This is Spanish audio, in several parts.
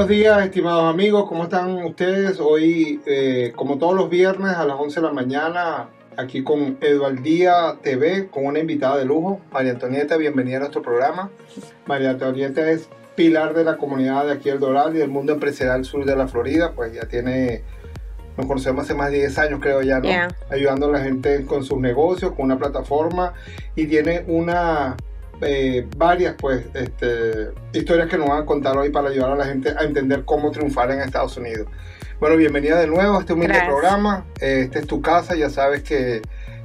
Buenos días, estimados amigos, ¿cómo están ustedes? Hoy, eh, como todos los viernes a las 11 de la mañana, aquí con Eduardía TV, con una invitada de lujo, María Antonieta, bienvenida a nuestro programa. María Antonieta es pilar de la comunidad de aquí El Doral y del mundo empresarial sur de la Florida, pues ya tiene, nos conocemos hace más de 10 años creo ya, ¿no? Yeah. Ayudando a la gente con sus negocios, con una plataforma y tiene una eh, varias pues este, historias que nos van a contar hoy para ayudar a la gente a entender cómo triunfar en Estados Unidos. Bueno, bienvenida de nuevo a este humilde Gracias. programa. Este es tu casa, ya sabes que,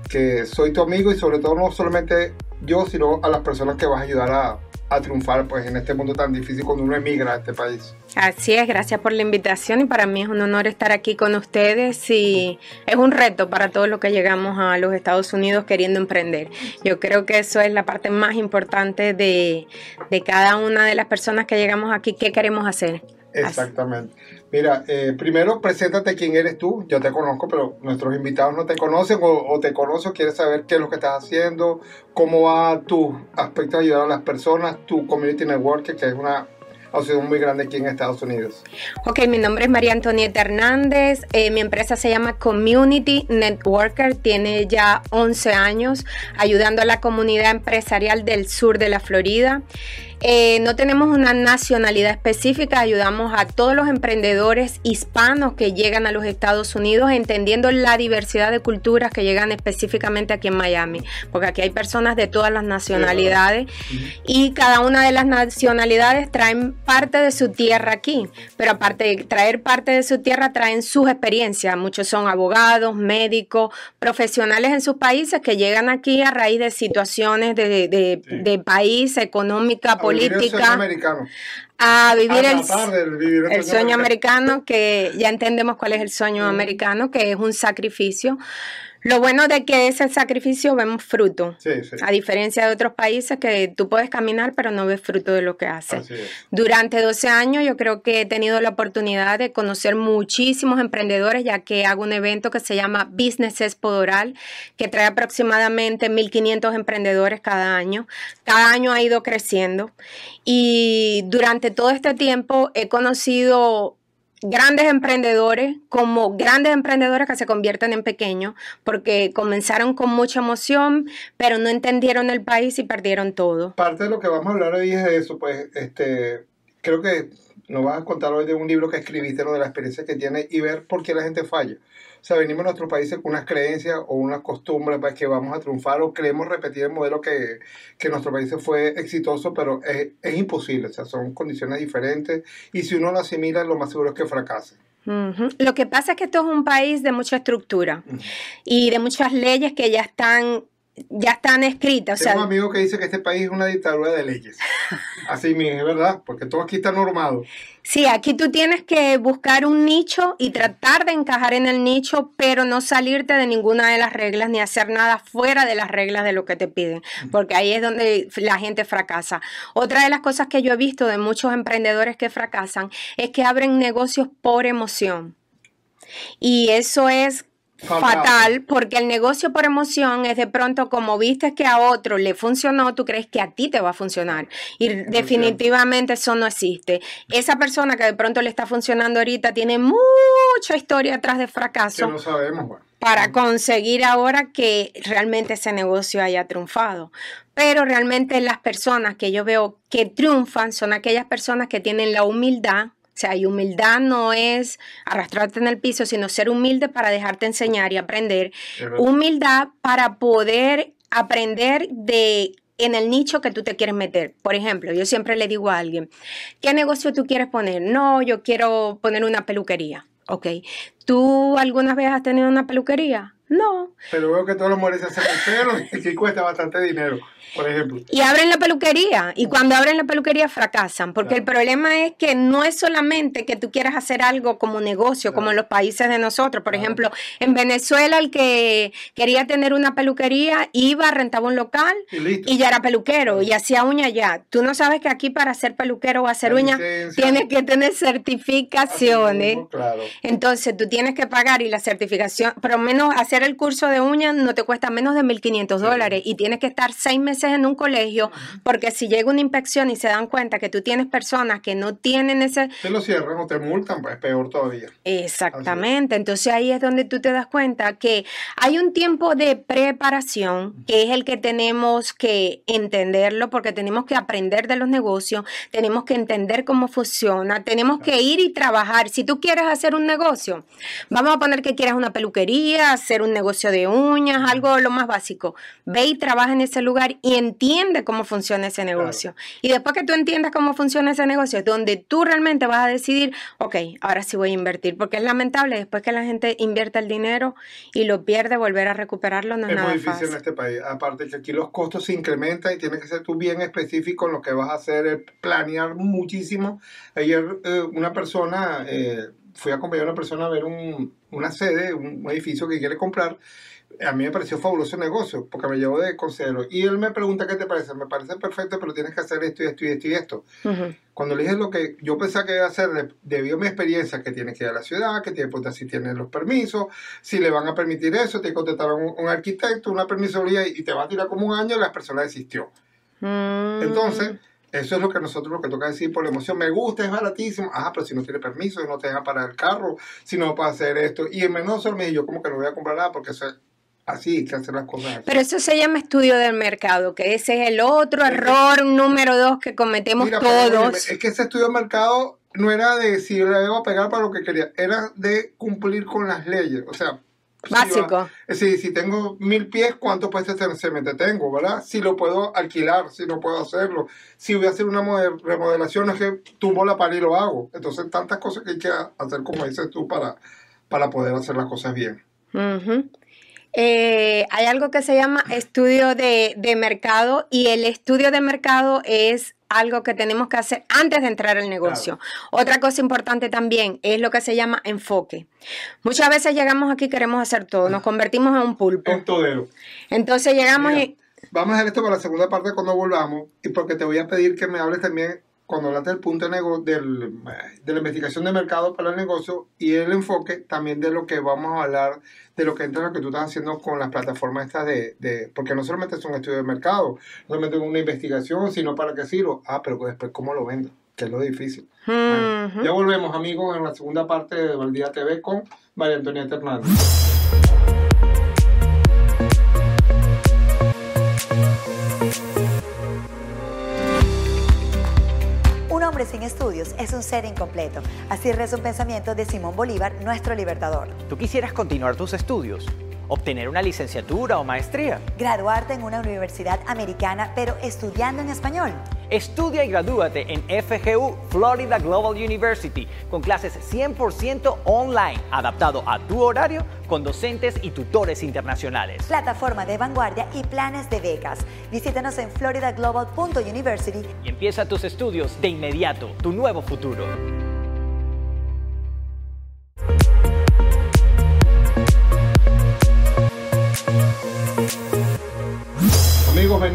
que soy tu amigo y sobre todo no solamente yo, sino a las personas que vas a ayudar a, triunfar pues en este mundo tan difícil cuando uno emigra a este país. Así es, gracias por la invitación y para mí es un honor estar aquí con ustedes y es un reto para todos los que llegamos a los Estados Unidos queriendo emprender. Yo creo que eso es la parte más importante de, de cada una de las personas que llegamos aquí, qué queremos hacer. Exactamente. Mira, eh, primero preséntate quién eres tú. Yo te conozco, pero nuestros invitados no te conocen o, o te conocen, quieres saber qué es lo que estás haciendo, cómo va tu aspecto de ayudar a las personas, tu community network, que es una asociación muy grande aquí en Estados Unidos. Ok, mi nombre es María Antonieta Hernández, eh, mi empresa se llama Community Networker, tiene ya 11 años ayudando a la comunidad empresarial del sur de la Florida. Eh, no tenemos una nacionalidad específica, ayudamos a todos los emprendedores hispanos que llegan a los Estados Unidos, entendiendo la diversidad de culturas que llegan específicamente aquí en Miami, porque aquí hay personas de todas las nacionalidades y cada una de las nacionalidades traen parte de su tierra aquí, pero aparte de traer parte de su tierra, traen sus experiencias. Muchos son abogados, médicos, profesionales en sus países que llegan aquí a raíz de situaciones de, de- Sí. de país, económica, A vivir el sueño política, a vivir el, de vivir el sueño americano, que ya entendemos cuál es el sueño Ujú. americano, que es un sacrificio. Lo bueno de que ese sacrificio vemos fruto. Sí, sí. A diferencia de otros países que tú puedes caminar pero no ves fruto de lo que haces. Durante 12 años yo creo que he tenido la oportunidad de conocer muchísimos emprendedores ya que hago un evento que se llama Business Expo Doral que trae aproximadamente 1.500 emprendedores cada año. Cada año ha ido creciendo y durante todo este tiempo he conocido grandes emprendedores como grandes emprendedores que se convierten en pequeños porque comenzaron con mucha emoción pero no entendieron el país y perdieron todo. Parte de lo que vamos a hablar hoy es de eso, pues, este, creo que nos vas a contar hoy de un libro que escribiste, ¿no? de la experiencia que tienes y ver por qué la gente falla. O sea, venimos a nuestros países con unas creencias o unas costumbres pues, que vamos a triunfar o queremos repetir el modelo que, que nuestro país fue exitoso, pero es, es imposible, o sea, son condiciones diferentes y si uno lo asimila, lo más seguro es que fracase. Ujú. Lo que pasa es que esto es un país de mucha estructura y de muchas leyes que ya están, ya están escritas. O Tengo sea, un amigo que dice que este país es una dictadura de leyes. Así mismo, es verdad, porque todo aquí está normado. sí, aquí tú tienes que buscar un nicho y tratar de encajar en el nicho, pero no salirte de ninguna de las reglas ni hacer nada fuera de las reglas de lo que te piden, porque ahí es donde la gente fracasa. Otra de las cosas que yo he visto de muchos emprendedores que fracasan es que abren negocios por emoción. Y eso es Fatal. porque el negocio por emoción es de pronto como viste que a otro le funcionó, tú crees que a ti te va a funcionar. Y definitivamente eso no existe. Esa persona que de pronto le está funcionando ahorita tiene mucha historia atrás de Que fracaso no sabemos, bueno. para conseguir ahora que realmente ese negocio haya triunfado. Pero realmente las personas que yo veo que triunfan son aquellas personas que tienen la humildad. O sea, y humildad no es arrastrarte en el piso, sino ser humilde para dejarte enseñar y aprender. Humildad para poder aprender de en el nicho que tú te quieres meter. Por ejemplo, yo siempre le digo a alguien, ¿qué negocio tú quieres poner? No, yo quiero poner una peluquería. Ok. ¿Tú alguna vez has tenido una peluquería? No. Pero veo que todas las mujeres se hacen el pelo y que cuesta bastante dinero, por ejemplo. Y abren la peluquería. Y cuando abren la peluquería fracasan. Porque el problema es que no es solamente que tú quieras hacer algo como negocio, como en los países de nosotros. Por Claro. ejemplo, en Venezuela el que quería tener una peluquería iba, rentaba un local Y listo. y ya era peluquero y hacía uña ya. Tú no sabes que aquí para ser peluquero o hacer La uña licencia. tienes que tener certificaciones. mismo, Claro. Entonces tú tienes que pagar y la certificación, por lo menos hacer hacer el curso de uñas no te cuesta menos de 1.500 dólares y tienes que estar seis meses en un colegio porque si llega una inspección y se dan cuenta que tú tienes personas que no tienen ese... Te lo cierran o te multan, pues peor todavía. Exactamente, entonces ahí es donde tú te das cuenta que hay un tiempo de preparación que es el que tenemos que entenderlo porque tenemos que aprender de los negocios, tenemos que entender cómo funciona, tenemos que ir y trabajar. Si tú quieres hacer un negocio, vamos a poner que quieras una peluquería, hacer un negocio de uñas, algo lo más básico. Ve y trabaja en ese lugar y entiende cómo funciona ese negocio. Y después que tú entiendas cómo funciona ese negocio, es donde tú realmente vas a decidir, ok, ahora sí voy a invertir, porque es lamentable después que la gente invierte el dinero y lo pierde, volver a recuperarlo no es, es nada muy difícil fácil. en este país. Aparte que aquí los costos se incrementan y tienes que ser tú bien específico en lo que vas a hacer, eh, planear muchísimo. Ayer eh, una persona, eh, fui a acompañar a una persona a ver un, una sede, un, edificio que quiere comprar. A mí me pareció fabuloso el negocio porque me llevó de consejero. Y él me pregunta qué te parece. Me parece perfecto, pero tienes que hacer esto y esto y esto y esto. Ujú. Cuando le dije lo que yo pensaba que iba a hacer, de- debido a mi experiencia, que tiene que ir a la ciudad, que tiene preguntar si tiene los permisos, si le van a permitir eso, tiene que contratar a un, un arquitecto, una permisología y te va a tirar como un año, la persona desistió. Mm. Entonces, eso es lo que nosotros lo que toca decir por la emoción. Me gusta, es baratísimo. Ah, pero si no tiene permiso, no te deja parar el carro, si no para hacer esto. Y en menos me dijo, yo como que no voy a comprar nada porque eso es así, que hacer las cosas así. Pero eso se llama estudio del mercado, que ese es el otro error número dos que cometemos Mira, pero, todos. óyeme, es que ese estudio de mercado no era de si le iba a pegar para lo que quería, era de cumplir con las leyes. O sea, Básico. es decir, si tengo mil pies, ¿cuánto puede cemento tengo, verdad? Si lo puedo alquilar, si no puedo hacerlo. Si voy a hacer una mode- remodelación, es que tumbo la pared y lo hago. Entonces, tantas cosas que hay que hacer, como dices tú, para, para poder hacer las cosas bien. Eh, hay algo que se llama estudio de, de mercado y el estudio de mercado es algo que tenemos que hacer antes de entrar al negocio. Otra cosa importante también es lo que se llama enfoque. Muchas veces llegamos aquí y queremos hacer todo, nos convertimos en un pulpo. En todero. Entonces llegamos Mira, y... Vamos a hacer esto para la segunda parte cuando volvamos y porque te voy a pedir que me hables también cuando hablaste del punto de, nego- del, de la investigación de mercado para el negocio y el enfoque también de lo que vamos a hablar de lo que entra en lo que tú estás haciendo con las plataformas estas de, de porque no solamente es un estudio de mercado, no solamente es una investigación, sino para qué sirvo. Ah, pero después cómo lo vendo, que es lo difícil. Bueno, Ujú. ya volvemos amigos en la segunda parte de Valdía TV con María Antonieta Hernández. Hombre sin estudios es un ser incompleto. Así reza un pensamiento de Simón Bolívar, nuestro libertador. ¿Tú quisieras continuar tus estudios? ¿Obtener una licenciatura o maestría? Graduarte en una universidad americana, pero estudiando en español. Estudia y gradúate en FGU Florida Global University con clases 100% online, adaptado a tu horario con docentes y tutores internacionales. Plataforma de vanguardia y planes de becas. Visítanos en floridaglobal.university. Y empieza tus estudios de inmediato, tu nuevo futuro.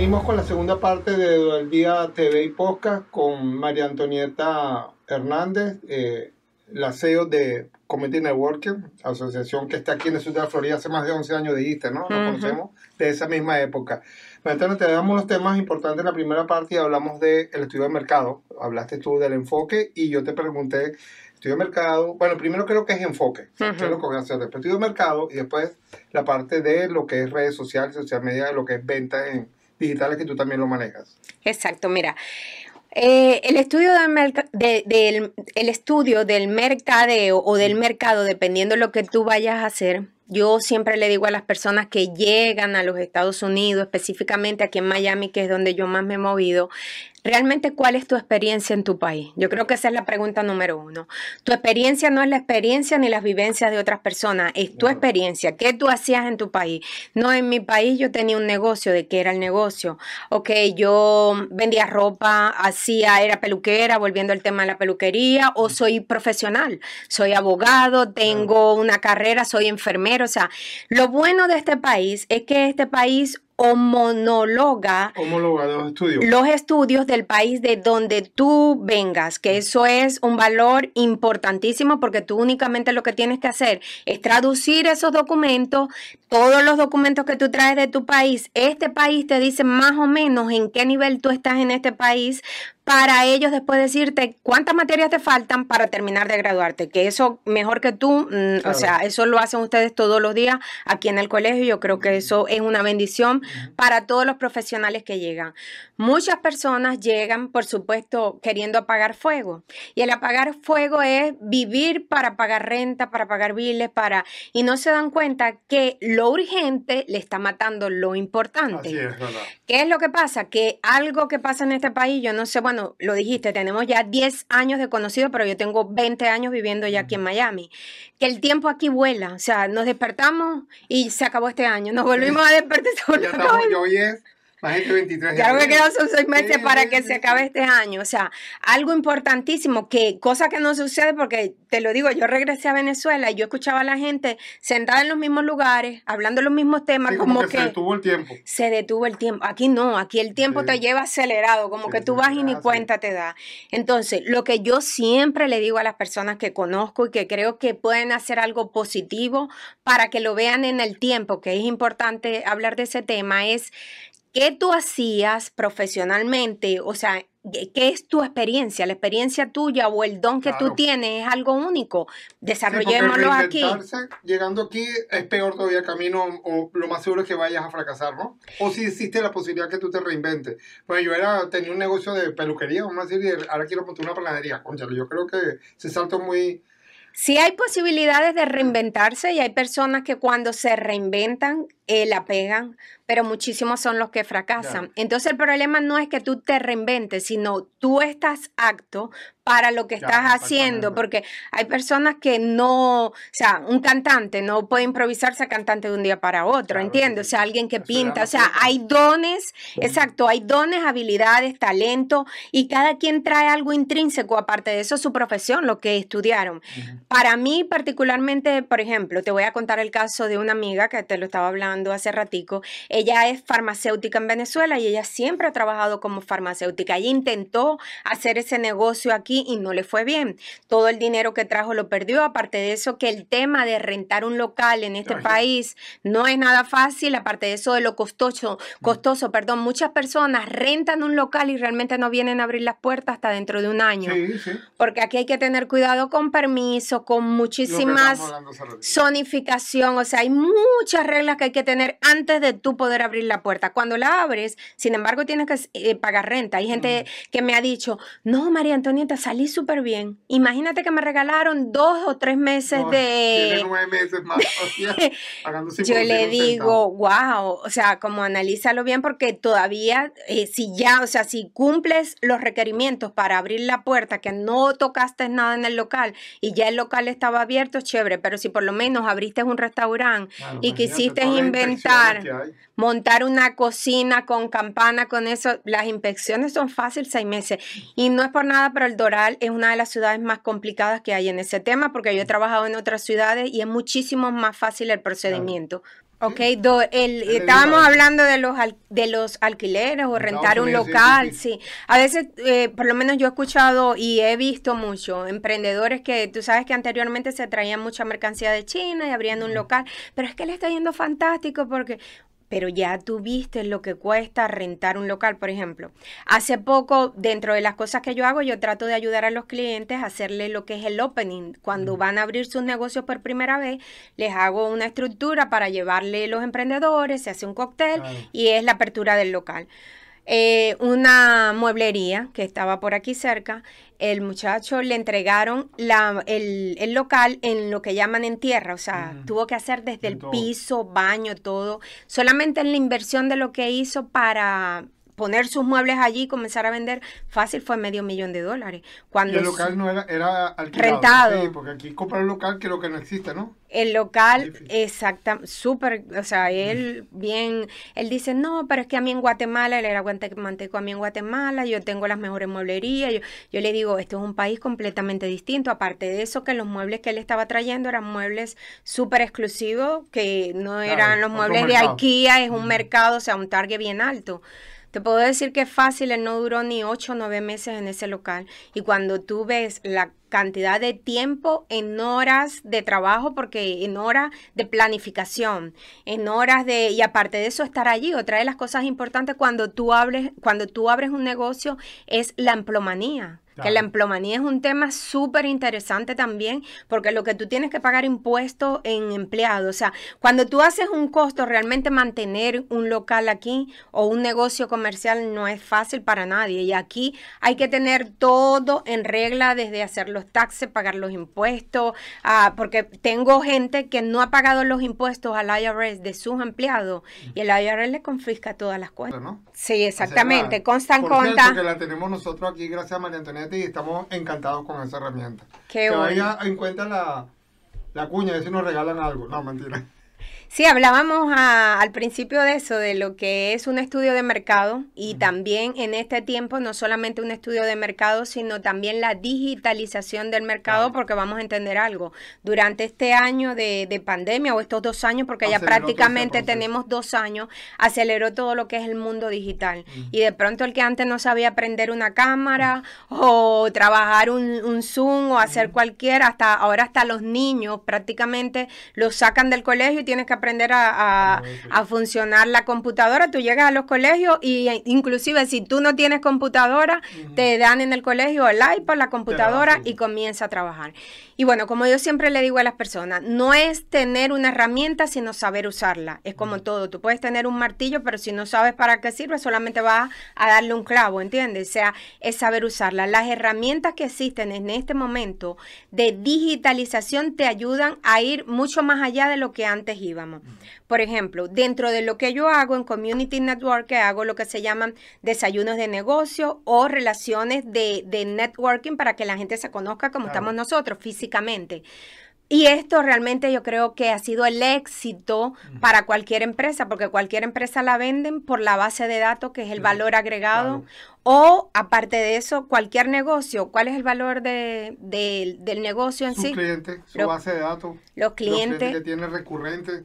Venimos con la segunda parte de El Día TV y Podcast con María Antonieta Hernández, eh, la CEO de Community Networking, asociación que está aquí en el sur de la Florida hace más de 11 años, dijiste, ¿no? Nos Ujú. conocemos de esa misma época. María te damos los temas importantes en la primera parte y hablamos del estudio de mercado. Hablaste tú del enfoque y yo te pregunté, estudio de mercado, bueno, primero creo que es enfoque, ¿qué es lo que voy a hacer? Después estudio de mercado y después la parte de lo que es redes sociales, social media, lo que es ventas en digitales que tú también lo manejas. Exacto, mira. eh, el estudio del, merca- de- del el estudio del mercadeo o del mercado, dependiendo de lo que tú vayas a hacer, yo siempre le digo a las personas que llegan a los Estados Unidos, específicamente aquí en Miami, que es donde yo más me he movido, realmente cuál es tu experiencia en tu país. Yo creo que esa es la pregunta número uno. Tu experiencia no es la experiencia ni las vivencias de otras personas, es tu experiencia. ¿Qué tú hacías en tu país? No, en mi país yo tenía un negocio, ¿de qué era el negocio? Ok, yo vendía ropa, hacía, era peluquera, volviendo al tema de la peluquería, o soy profesional, soy abogado, tengo una carrera, soy enfermero. O sea, lo bueno de este país es que este país los estudios. los estudios del país de donde tú vengas, que eso es un valor importantísimo porque tú únicamente lo que tienes que hacer es traducir esos documentos, todos los documentos que tú traes de tu país, este país te dice más o menos en qué nivel tú estás en este país para ellos después decirte cuántas materias te faltan para terminar de graduarte, que eso mejor que tú, mm, o sea, eso lo hacen ustedes todos los días aquí en el colegio, yo creo que eso es una bendición para todos los profesionales que llegan. Muchas personas llegan, por supuesto, queriendo apagar fuego, y el apagar fuego es vivir para pagar renta, para pagar biles, para y no se dan cuenta que lo urgente le está matando lo importante. Así es. ¿Qué es lo que pasa? Que algo que pasa en este país, yo no sé, bueno, lo dijiste, tenemos ya 10 años de conocido, pero yo tengo 20 años viviendo ya aquí en Miami. Que el tiempo aquí vuela, o sea, nos despertamos y se acabó este año, nos volvimos a despertar. Ya estamos, hoy es la gente 23 de Ya me quedan seis meses Sí, para sí, que sí, se acabe este año. O sea, algo importantísimo, que cosa que no sucede porque, te lo digo, yo regresé a Venezuela y yo escuchaba a la gente sentada en los mismos lugares, hablando los mismos temas, Sí, como, que, se detuvo el tiempo. se detuvo el tiempo. Aquí no, aquí el tiempo te lleva acelerado, como que tú vas y ni así. cuenta te da. Entonces, lo que yo siempre le digo a las personas que conozco y que creo que pueden hacer algo positivo para que lo vean en el tiempo, que es importante hablar de ese tema, es qué tú hacías profesionalmente, o sea, ¿qué es tu experiencia? La experiencia tuya o el don que tú tienes es algo único. Sí, Desarrollémoslo aquí. Llegando aquí es peor todavía camino o lo más seguro es que vayas a fracasar, ¿no? O si existe la posibilidad que tú te reinventes. Bueno, yo era, tenía un negocio de peluquería, vamos a decir, y ahora quiero montar una panadería. Conchale, yo creo que ese salto es muy... Sí hay posibilidades de reinventarse y hay personas que cuando se reinventan eh, la pegan, pero muchísimos son los que fracasan. Claro. Entonces el problema no es que tú te reinventes, sino tú estás apto para lo que Ya, estás haciendo, porque hay personas que no, o sea, un cantante no puede improvisarse cantante de un día para otro, Claro, ¿entiendes? sí, O sea, alguien que Eso pinta, o sea, hay dones, exacto, hay dones, habilidades, talento, y cada quien trae algo intrínseco, aparte de eso, su profesión, lo que estudiaron. Para mí particularmente, por ejemplo, te voy a contar el caso de una amiga que te lo estaba hablando hace ratico. Ella es farmacéutica en Venezuela y ella siempre ha trabajado como farmacéutica. Ella intentó hacer ese negocio aquí y no le fue bien. Todo el dinero que trajo lo perdió. Aparte de eso, que el tema de rentar un local en este Ay. país no es nada fácil. Aparte de eso, de lo costoso, costoso, perdón, muchas personas rentan un local y realmente no vienen a abrir las puertas hasta dentro de un año. Sí, sí. Porque aquí hay que tener cuidado con permiso, con muchísimas zonificación, o sea, hay muchas reglas que hay que tener antes de tú poder abrir la puerta. Cuando la abres, sin embargo, tienes que eh, pagar renta. Hay gente que me ha dicho, no, María Antonieta, salí súper bien. Imagínate que me regalaron dos o tres meses No, de... nueve meses más. Yo 5% le digo, wow, o sea, como analízalo bien porque todavía, eh, si ya, o sea, si cumples los requerimientos para abrir la puerta, que no tocaste nada en el local y ya el local estaba abierto, chévere, pero si por lo menos abriste un restaurante Claro, y quisiste inventar. Montar una cocina con campana, con eso, las inspecciones son fáciles seis meses. Y no es por nada, pero el Doral es una de las ciudades más complicadas que hay en ese tema, porque yo he trabajado en otras ciudades y es muchísimo más fácil el procedimiento. Ok, do- el- le estábamos hablando de los, al- de los alquileres o En rentar un local, sí. sí. A veces, eh, por lo menos yo he escuchado y he visto mucho emprendedores que tú sabes que anteriormente se traían mucha mercancía de China y abrían un local, pero es que le está yendo fantástico porque pero ya tú viste lo que cuesta rentar un local, por ejemplo. Hace poco, dentro de las cosas que yo hago, yo trato de ayudar a los clientes a hacerle lo que es el opening. Cuando van a abrir sus negocios por primera vez, les hago una estructura para llevarle los emprendedores, se hace un cóctel Claro. y es la apertura del local. Eh, una mueblería que estaba por aquí cerca, el muchacho le entregaron la, el, el local en lo que llaman en tierra, o sea, tuvo que hacer desde el todo. piso, baño, todo, solamente en la inversión de lo que hizo para poner sus muebles allí y comenzar a vender, fácil fue medio millón de dólares. Cuando y el local no era, era alquilado. Rentado. Sí, porque aquí comprar un local que lo que no existe, ¿no? El local, exacta, súper, o sea, él bien, él dice, no, pero es que a mí en Guatemala, él era guatemalteco, a mí en Guatemala, yo tengo las mejores mueblerías, yo, yo le digo, esto es un país completamente distinto, aparte de eso, que los muebles que él estaba trayendo eran muebles súper exclusivos, que no eran los muebles de mercado. IKEA, es un mercado, o sea, un target bien alto. Te puedo decir que fácil, él no duró ni ocho o nueve meses en ese local. Y cuando tú ves la cantidad de tiempo en horas de trabajo, porque en horas de planificación, en horas de, y aparte de eso, estar allí. Otra de las cosas importantes cuando tú abres, cuando tú abres un negocio es la emplomanía. Que la emplomanía es un tema súper interesante también, porque lo que tú tienes que pagar impuestos en empleados, o sea, cuando tú haces un costo, realmente mantener un local aquí o un negocio comercial no es fácil para nadie. Y aquí hay que tener todo en regla, desde hacer los taxes, pagar los impuestos, ah, porque tengo gente que no ha pagado los impuestos al IRS de sus empleados y el IRS le confisca todas las cuentas. ¿no? Sí, exactamente. Constan Por cierto, conta. que la tenemos nosotros aquí gracias a María Y estamos encantados con esa herramienta. Qué que bueno. vaya en cuenta la, la cuña, a ver si nos regalan algo. No, mentira. Sí, hablábamos a- al principio de eso, de lo que es un estudio de mercado y también en este tiempo no solamente un estudio de mercado, sino también la digitalización del mercado, porque vamos a entender algo. Durante este año de, de pandemia o estos dos años, porque ya Aceleró prácticamente tenemos dos años, aceleró todo lo que es el mundo digital. Y de pronto el que antes no sabía prender una cámara o trabajar un, un Zoom o hacer cualquier, hasta ahora hasta los niños prácticamente los sacan del colegio y tienes que aprender a, a- Ah, a funcionar la computadora. Tú llegas a los colegios y eh, inclusive si tú no tienes computadora, te dan en el colegio el iPad, la computadora y comienza a trabajar. Y bueno, como yo siempre le digo a las personas, no es tener una herramienta, sino saber usarla. Es como todo, tú puedes tener un martillo, pero si no sabes para qué sirve, solamente vas a darle un clavo, ¿entiendes? O sea, es saber usarla. Las herramientas que existen en este momento de digitalización te ayudan a ir mucho más allá de lo que antes íbamos. Por ejemplo, dentro de lo que yo hago en Community Network, que hago lo que se llaman desayunos de negocio o relaciones de, de networking para que la gente se conozca como Claro. estamos nosotros físicamente. Y esto realmente yo creo que ha sido el éxito para cualquier empresa, porque cualquier empresa la venden por la base de datos, que es el valor agregado, claro. o aparte de eso, cualquier negocio. ¿Cuál es el valor de- de- del negocio en Su sí? cliente, su Lo- base de datos. Los clientes. que tiene recurrente.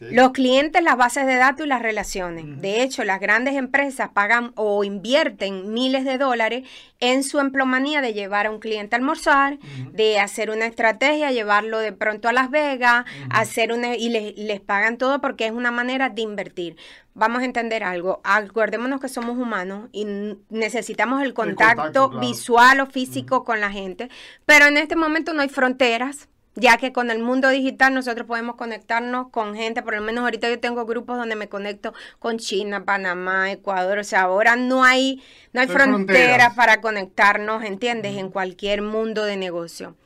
Sí. Los clientes, las bases de datos y las relaciones. De hecho, las grandes empresas pagan o invierten miles de dólares en su emplomanía de llevar a un cliente a almorzar, de hacer una estrategia, llevarlo de pronto a Las Vegas, hacer una y les, les pagan todo porque es una manera de invertir. Vamos a entender algo. Acordémonos que somos humanos y necesitamos el contacto, contacto, claro. visual o físico con la gente, pero en este momento no hay fronteras ya que con el mundo digital nosotros podemos conectarnos con gente, por lo menos ahorita yo tengo grupos donde me conecto con China, Panamá, Ecuador, o sea, ahora no hay, no hay fronteras fronteras. para conectarnos, ¿entiendes? En cualquier mundo de negocio.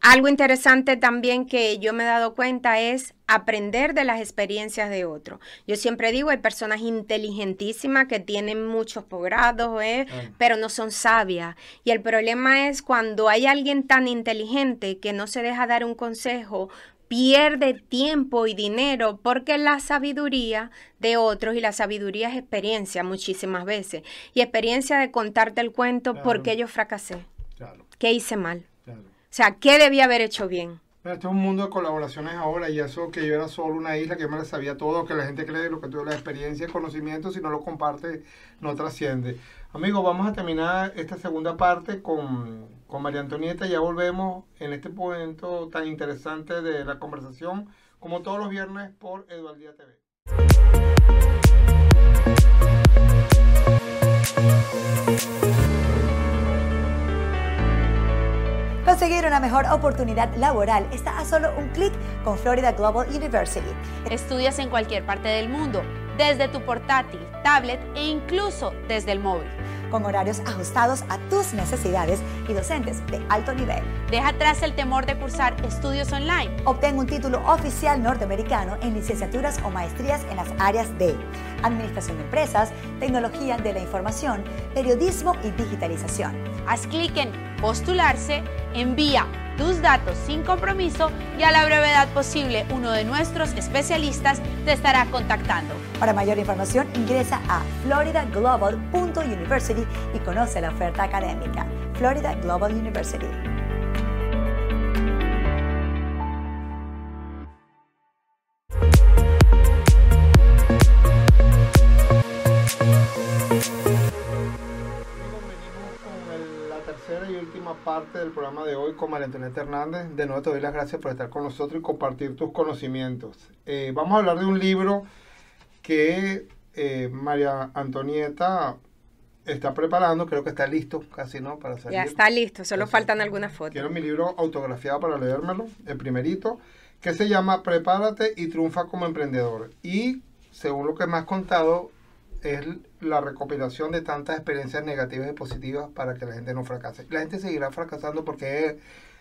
Algo interesante también que yo me he dado cuenta es aprender de las experiencias de otros. Yo siempre digo, hay personas inteligentísimas que tienen muchos posgrados, ¿eh? Pero no son sabias. Y el problema es cuando hay alguien tan inteligente que no se deja dar un consejo, pierde tiempo y dinero porque la sabiduría de otros y la sabiduría es experiencia muchísimas veces. Y experiencia de contarte el cuento Claro. porque yo fracasé, Claro, qué hice mal. O sea, ¿qué debía haber hecho bien? Este es un mundo de colaboraciones ahora y eso que yo era solo una isla, que yo me la sabía todo, que la gente cree lo que tuve la experiencia, el conocimiento, si no lo comparte, no trasciende. Amigos, vamos a terminar esta segunda parte con, con María Antonieta. Ya volvemos en este momento tan interesante de la conversación, como todos los viernes por Eduardía TV. Conseguir una mejor oportunidad laboral está a solo un clic con Florida Global University. Estudias en cualquier parte del mundo, desde tu portátil, tablet e incluso desde el móvil. con horarios ajustados a tus necesidades y docentes de alto nivel. Deja atrás el temor de cursar estudios online. Obtén un título oficial norteamericano en licenciaturas o maestrías en las áreas de administración de empresas, tecnología de la información, periodismo y digitalización. Haz clic en postularse, envía tus datos sin compromiso y a la brevedad posible uno de nuestros especialistas te estará contactando. Para mayor información ingresa a floridaglobal.university y conoce la oferta académica. Florida Global University. Parte del programa de hoy con María Antonieta Hernández. De nuevo te doy las gracias por estar con nosotros y compartir tus conocimientos. Eh, vamos a hablar de un libro que eh, María Antonieta está preparando, creo que está listo casi, ¿no? Para salir. Ya está listo, solo faltan algunas fotos. Quiero mi libro autografiado para leérmelo, el primerito, que se llama Prepárate y triunfa como emprendedor. Y según lo que me has contado, es la recopilación de tantas experiencias negativas y positivas para que la gente no fracase. La gente seguirá fracasando porque es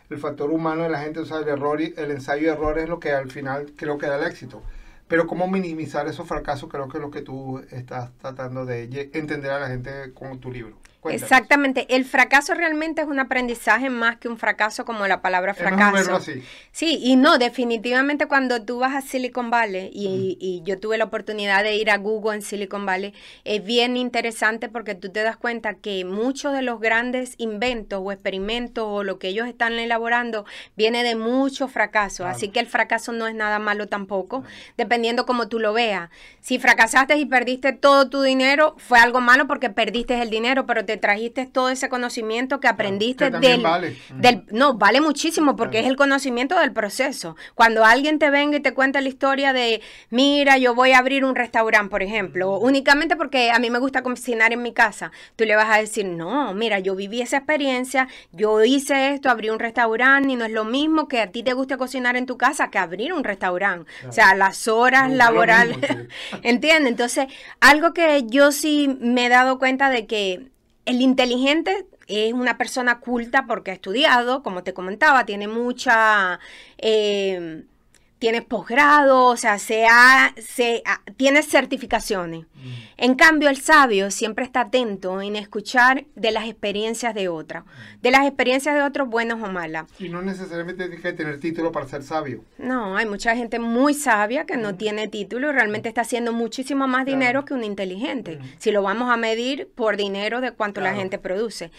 el factor humano de la gente, o sea, el error y el ensayo y error es lo que al final creo que da el éxito. Pero cómo minimizar esos fracasos creo que es lo que tú estás tratando de entender a la gente con tu libro. Cuéntanos. Exactamente, el fracaso realmente es un aprendizaje más que un fracaso como la palabra fracaso. así. Sí, y no, definitivamente cuando tú vas a Silicon Valley, y, y yo tuve la oportunidad de ir a Google en Silicon Valley, es bien interesante porque tú te das cuenta que muchos de los grandes inventos o experimentos o lo que ellos están elaborando viene de muchos fracasos. Claro. Así que el fracaso no es nada malo tampoco, dependiendo como tú lo veas. Si fracasaste y perdiste todo tu dinero, fue algo malo porque perdiste el dinero, pero te trajiste todo ese conocimiento que aprendiste que del, vale. Del no, vale muchísimo porque es el conocimiento del proceso. Cuando alguien te venga y te cuenta la historia de, mira, yo voy a abrir un restaurante, por ejemplo, únicamente porque a mí me gusta cocinar en mi casa, tú le vas a decir, no, mira, yo viví esa experiencia, yo hice esto, abrí un restaurante y no es lo mismo que a ti te guste cocinar en tu casa que abrir un restaurante. O sea, las horas No, no laborales, sí. ¿entiendes? Entonces, algo que yo sí me he dado cuenta de que el inteligente es una persona culta porque ha estudiado, como te comentaba, tiene mucha, eh, tiene posgrado, o sea, se ha- se ha- tiene certificaciones. En cambio, el sabio siempre está atento en escuchar de las experiencias de otras, de las experiencias de otros, buenas o malas. Y no necesariamente tienes que tener título para ser sabio. No, hay mucha gente muy sabia que no tiene título y realmente está haciendo muchísimo más Claro. dinero que un inteligente, si lo vamos a medir por dinero de cuánto la gente produce.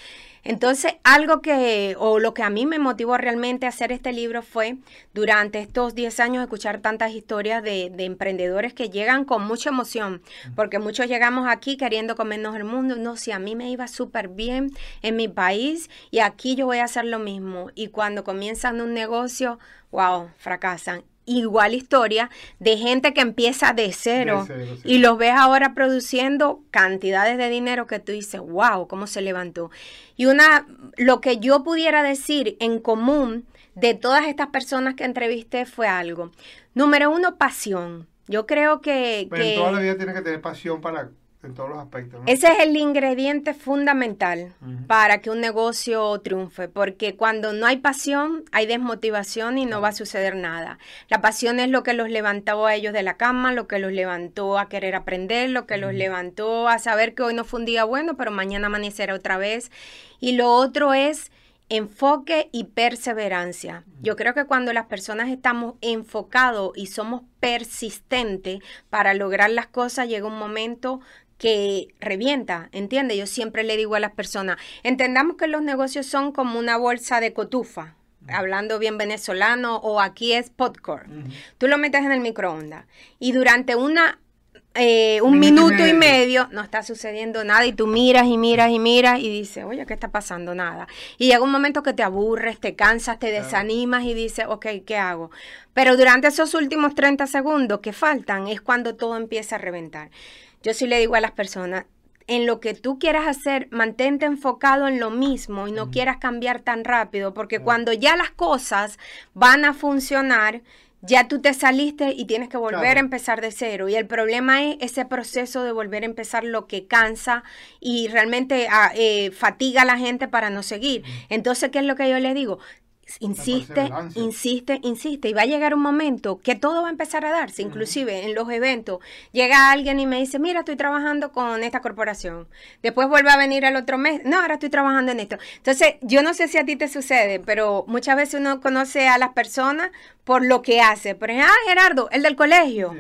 Entonces, algo que, o lo que a mí me motivó realmente a hacer este libro fue, durante estos 10 años, escuchar tantas historias de, de emprendedores que llegan con mucha emoción, porque muchos llegamos aquí queriendo comernos el mundo. No, si a mí me iba súper bien en mi país y aquí yo voy a hacer lo mismo. Y cuando comienzan un negocio, wow, fracasan. Igual historia de gente que empieza de cero, De cero, sí. y los ves ahora produciendo cantidades de dinero que tú dices, wow, cómo se levantó. Y una, lo que yo pudiera decir en común de todas estas personas que entrevisté fue algo. Número uno, pasión. Yo creo que, Pero que en toda la vida tienes que tener pasión para en todos los aspectos. ¿no? ese es el ingrediente fundamental para que un negocio triunfe, porque cuando no hay pasión, hay desmotivación y no va a suceder nada. La pasión es lo que los levantó a ellos de la cama, lo que los levantó a querer aprender, lo que los levantó a saber que hoy no fue un día bueno, pero mañana amanecerá otra vez. Y lo otro es enfoque y perseverancia. Yo creo que cuando las personas estamos enfocados y somos persistentes para lograr las cosas, llega un momento que revienta, ¿entiendes? Yo siempre le digo a las personas, entendamos que los negocios son como una bolsa de cotufa, hablando bien venezolano, o aquí es popcorn. Tú lo metes en el microondas y durante una eh, un Minuto y minuto y medio. medio no está sucediendo nada y tú miras y miras y miras y dices, oye, ¿qué está pasando? Nada. Y llega un momento que te aburres, te cansas, te desanimas y dices, ok, ¿qué hago? Pero durante esos últimos 30 segundos que faltan es cuando todo empieza a reventar. Yo sí le digo a las personas, en lo que tú quieras hacer, mantente enfocado en lo mismo y no quieras cambiar tan rápido, porque cuando ya las cosas van a funcionar, ya tú te saliste y tienes que volver Claro. a empezar de cero. Y el problema es ese proceso de volver a empezar lo que cansa y realmente ah, eh, fatiga a la gente para no seguir. Entonces, ¿qué es lo que yo les digo? Insiste, insiste, insiste y va a llegar un momento que todo va a empezar a darse, inclusive en los eventos. Llega alguien y me dice, mira, estoy trabajando con esta corporación. Después vuelve a venir el otro mes, no, ahora estoy trabajando en esto. Entonces, yo no sé si a ti te sucede, pero muchas veces uno conoce a las personas por lo que hace. Por ejemplo, ah, Gerardo, el del colegio.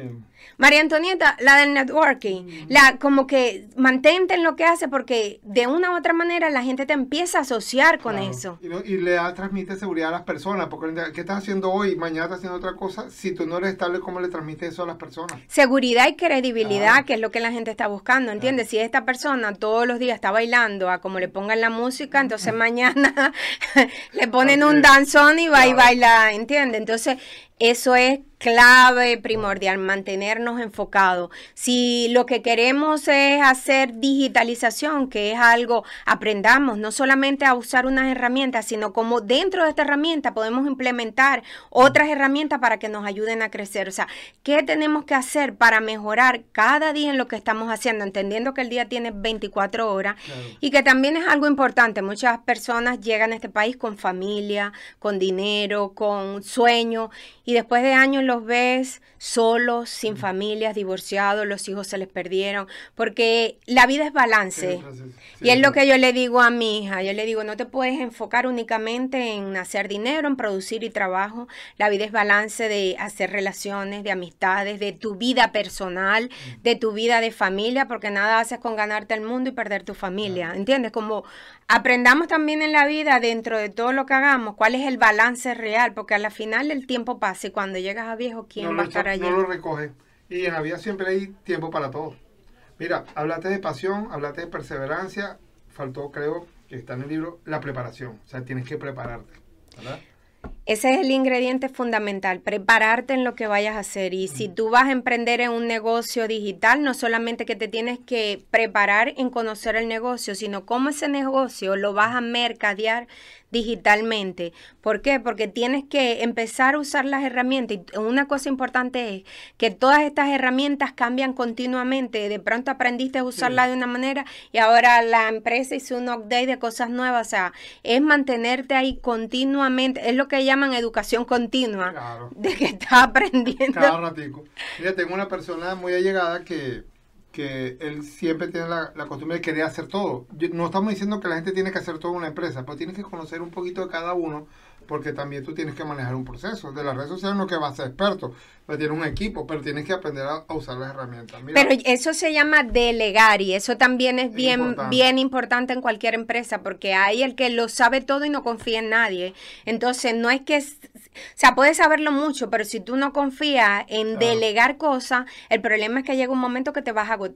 María Antonieta, la del networking, la como que mantente en lo que hace porque de una u otra manera la gente te empieza a asociar con Claro. eso. Y, no- y le da, transmite seguridad a las personas, porque ¿qué estás haciendo hoy? Mañana estás haciendo otra cosa. Si tú no eres estable, ¿cómo le transmites eso a las personas? Seguridad y credibilidad, Claro. que es lo que la gente está buscando, ¿entiendes? Si esta persona todos los días está bailando a como le pongan la música, entonces mañana le ponen un danzón y va y baila, ¿entiendes? Entonces, eso es clave primordial, mantenernos enfocados. Si lo que queremos es hacer digitalización, que es algo, aprendamos no solamente a usar unas herramientas, sino como dentro de esta herramienta podemos implementar otras herramientas para que nos ayuden a crecer. O sea, ¿qué tenemos que hacer para mejorar cada día en lo que estamos haciendo? Entendiendo que el día tiene 24 horas Claro. y que también es algo importante. Muchas personas llegan a este país con familia, con dinero, con sueños y después de años los ves solos, sin familias, divorciados, los hijos se les perdieron, porque la vida es balance. Sí, Y es lo que yo le digo a mi hija, yo le digo, no te puedes enfocar únicamente en hacer dinero, en producir y trabajo. La vida es balance de hacer relaciones, de amistades, de tu vida personal, de tu vida de familia, porque nada haces con ganarte el mundo y perder tu familia, ¿entiendes? Como aprendamos también en la vida, dentro de todo lo que hagamos, cuál es el balance real, porque a la final el tiempo pasa y cuando llegas a viejo, ¿quién no va a estar allí? no lo recoge. Y en la vida siempre hay tiempo para todo. Mira, hablaste de pasión, hablaste de perseverancia, faltó, creo, que está en el libro, la preparación. O sea, tienes que prepararte, ¿verdad? Ese es el ingrediente fundamental, prepararte en lo que vayas a hacer. Y si tú vas a emprender en un negocio digital, no solamente que te tienes que preparar en conocer el negocio, sino cómo ese negocio lo vas a mercadear digitalmente. ¿Por qué? Porque tienes que empezar a usar las herramientas. Y una cosa importante es que todas estas herramientas cambian continuamente. De pronto aprendiste a usarla de una manera y ahora la empresa hizo un update de cosas nuevas. O sea, es mantenerte ahí continuamente. Es lo que llaman educación continua. Claro. De que estás aprendiendo. Cada ratico. Mira, tengo una persona muy allegada que, que él siempre tiene la, la costumbre de querer hacer todo. Yo- no estamos diciendo que la gente tiene que hacer todo en una empresa, pero tienes que conocer un poquito de cada uno, porque también tú tienes que manejar un proceso. De las redes sociales no que vas a ser experto, pero tienes un equipo, pero tienes que aprender a, a usar las herramientas. Mira, Pero eso se llama delegar y eso también es Es bien, importante. bien importante en cualquier empresa porque hay el que lo sabe todo y no confía en nadie. Entonces, no es que, s- o sea, puedes saberlo mucho, pero si tú no confías en Claro. delegar cosas, el problema es que llega un momento que te vas a agotar.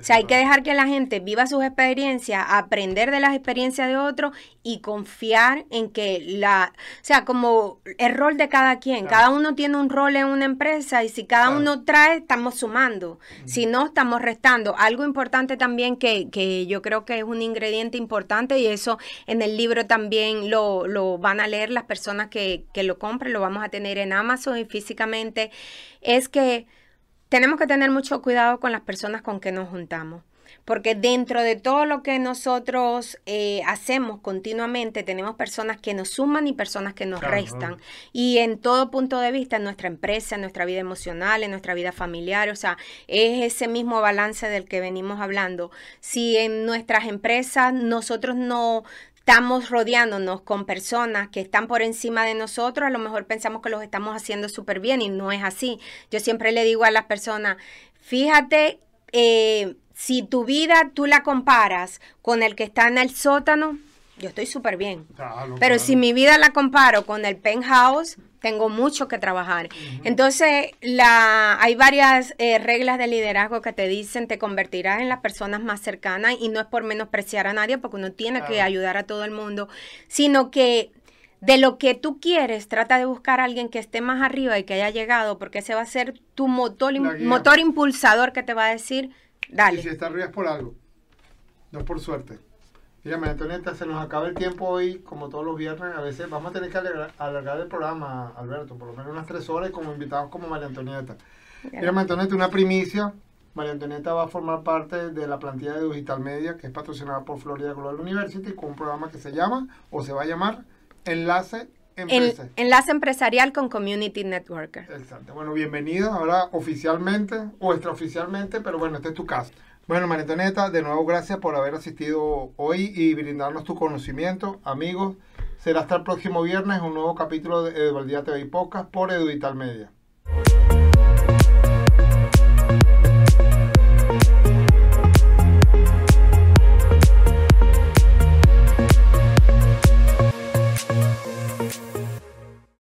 O sea, hay que dejar que la gente viva sus experiencias, aprender de las experiencias de otros y confiar en que la, o sea, como el rol de cada quien, Claro. cada uno tiene un rol en una empresa y si cada Claro. uno trae, estamos sumando. Si no, estamos restando. Algo importante también que, que yo creo que es un ingrediente importante y eso en el libro también lo, lo van a leer las personas que, que lo compren, lo vamos a tener en Amazon y físicamente, es que tenemos que tener mucho cuidado con las personas con que nos juntamos. Porque dentro de todo lo que nosotros eh, hacemos continuamente, tenemos personas que nos suman y personas que nos Claro, restan. Y en todo punto de vista, en nuestra empresa, en nuestra vida emocional, en nuestra vida familiar, o sea, es ese mismo balance del que venimos hablando. Si en nuestras empresas nosotros no estamos rodeándonos con personas que están por encima de nosotros, a lo mejor pensamos que los estamos haciendo súper bien y no es así. Yo siempre le digo a las personas, fíjate, eh, si tu vida tú la comparas con el que está en el sótano, yo estoy súper bien. Claro, Pero claro. si mi vida la comparo con el penthouse, tengo mucho que trabajar. Entonces, la, hay varias eh, reglas de liderazgo que te dicen te convertirás en las personas más cercanas y no es por menospreciar a nadie porque uno tiene que ayudar a todo el mundo, sino que de lo que tú quieres, trata de buscar a alguien que esté más arriba y que haya llegado porque ese va a ser tu motor, motor impulsador que te va a decir, dale. Y si está arriba es por algo, no es por suerte. Mira, María Antonieta, se nos acaba el tiempo hoy, como todos los viernes. A veces vamos a tener que alargar, alargar el programa, Alberto, por lo menos unas tres horas, como invitados como María Antonieta. Mira, María Antonieta, una primicia. María Antonieta va a formar parte de la plantilla de Digital Media, que es patrocinada por Florida Global University, con un programa que se llama, o se va a llamar, Enlace Empresa. enlace empresarial con Community Networker. Exacto. Bueno, bienvenido ahora oficialmente o extraoficialmente, pero bueno, este es tu caso. Bueno, María Antonieta, de nuevo gracias por haber asistido hoy y brindarnos tu conocimiento. Amigos, será hasta el próximo viernes un nuevo capítulo de Eduardía TV y Podcast por Edudital Media.